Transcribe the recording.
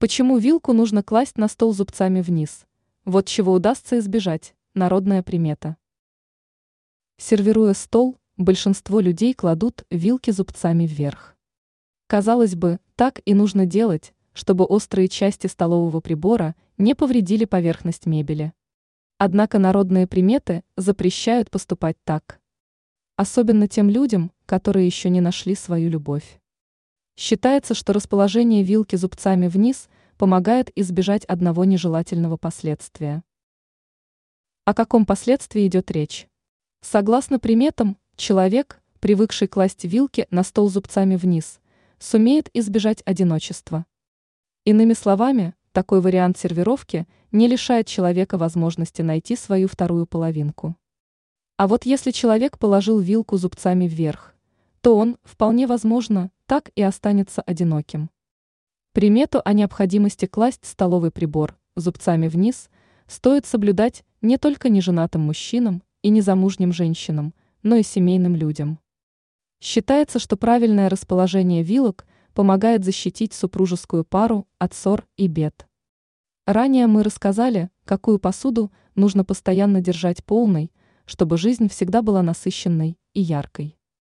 Почему вилку нужно класть на стол зубцами вниз? Вот чего удастся избежать, народная примета. Сервируя стол, большинство людей кладут вилки зубцами вверх. Казалось бы, так и нужно делать, чтобы острые части столового прибора не повредили поверхность мебели. Однако народные приметы запрещают поступать так. Особенно тем людям, которые еще не нашли свою любовь. Считается, что расположение вилки зубцами вниз помогает избежать одного нежелательного последствия. О каком последствии идет речь? Согласно приметам, человек, привыкший класть вилки на стол зубцами вниз, сумеет избежать одиночества. Иными словами, такой вариант сервировки не лишает человека возможности найти свою вторую половинку. А вот если человек положил вилку зубцами вверх, то он, вполне возможно, так и останется одиноким. Примету о необходимости класть столовый прибор зубцами вниз стоит соблюдать не только неженатым мужчинам и незамужним женщинам, но и семейным людям. Считается, что правильное расположение вилок помогает защитить супружескую пару от ссор и бед. Ранее мы рассказали, какую посуду нужно постоянно держать полной, чтобы жизнь всегда была насыщенной и яркой.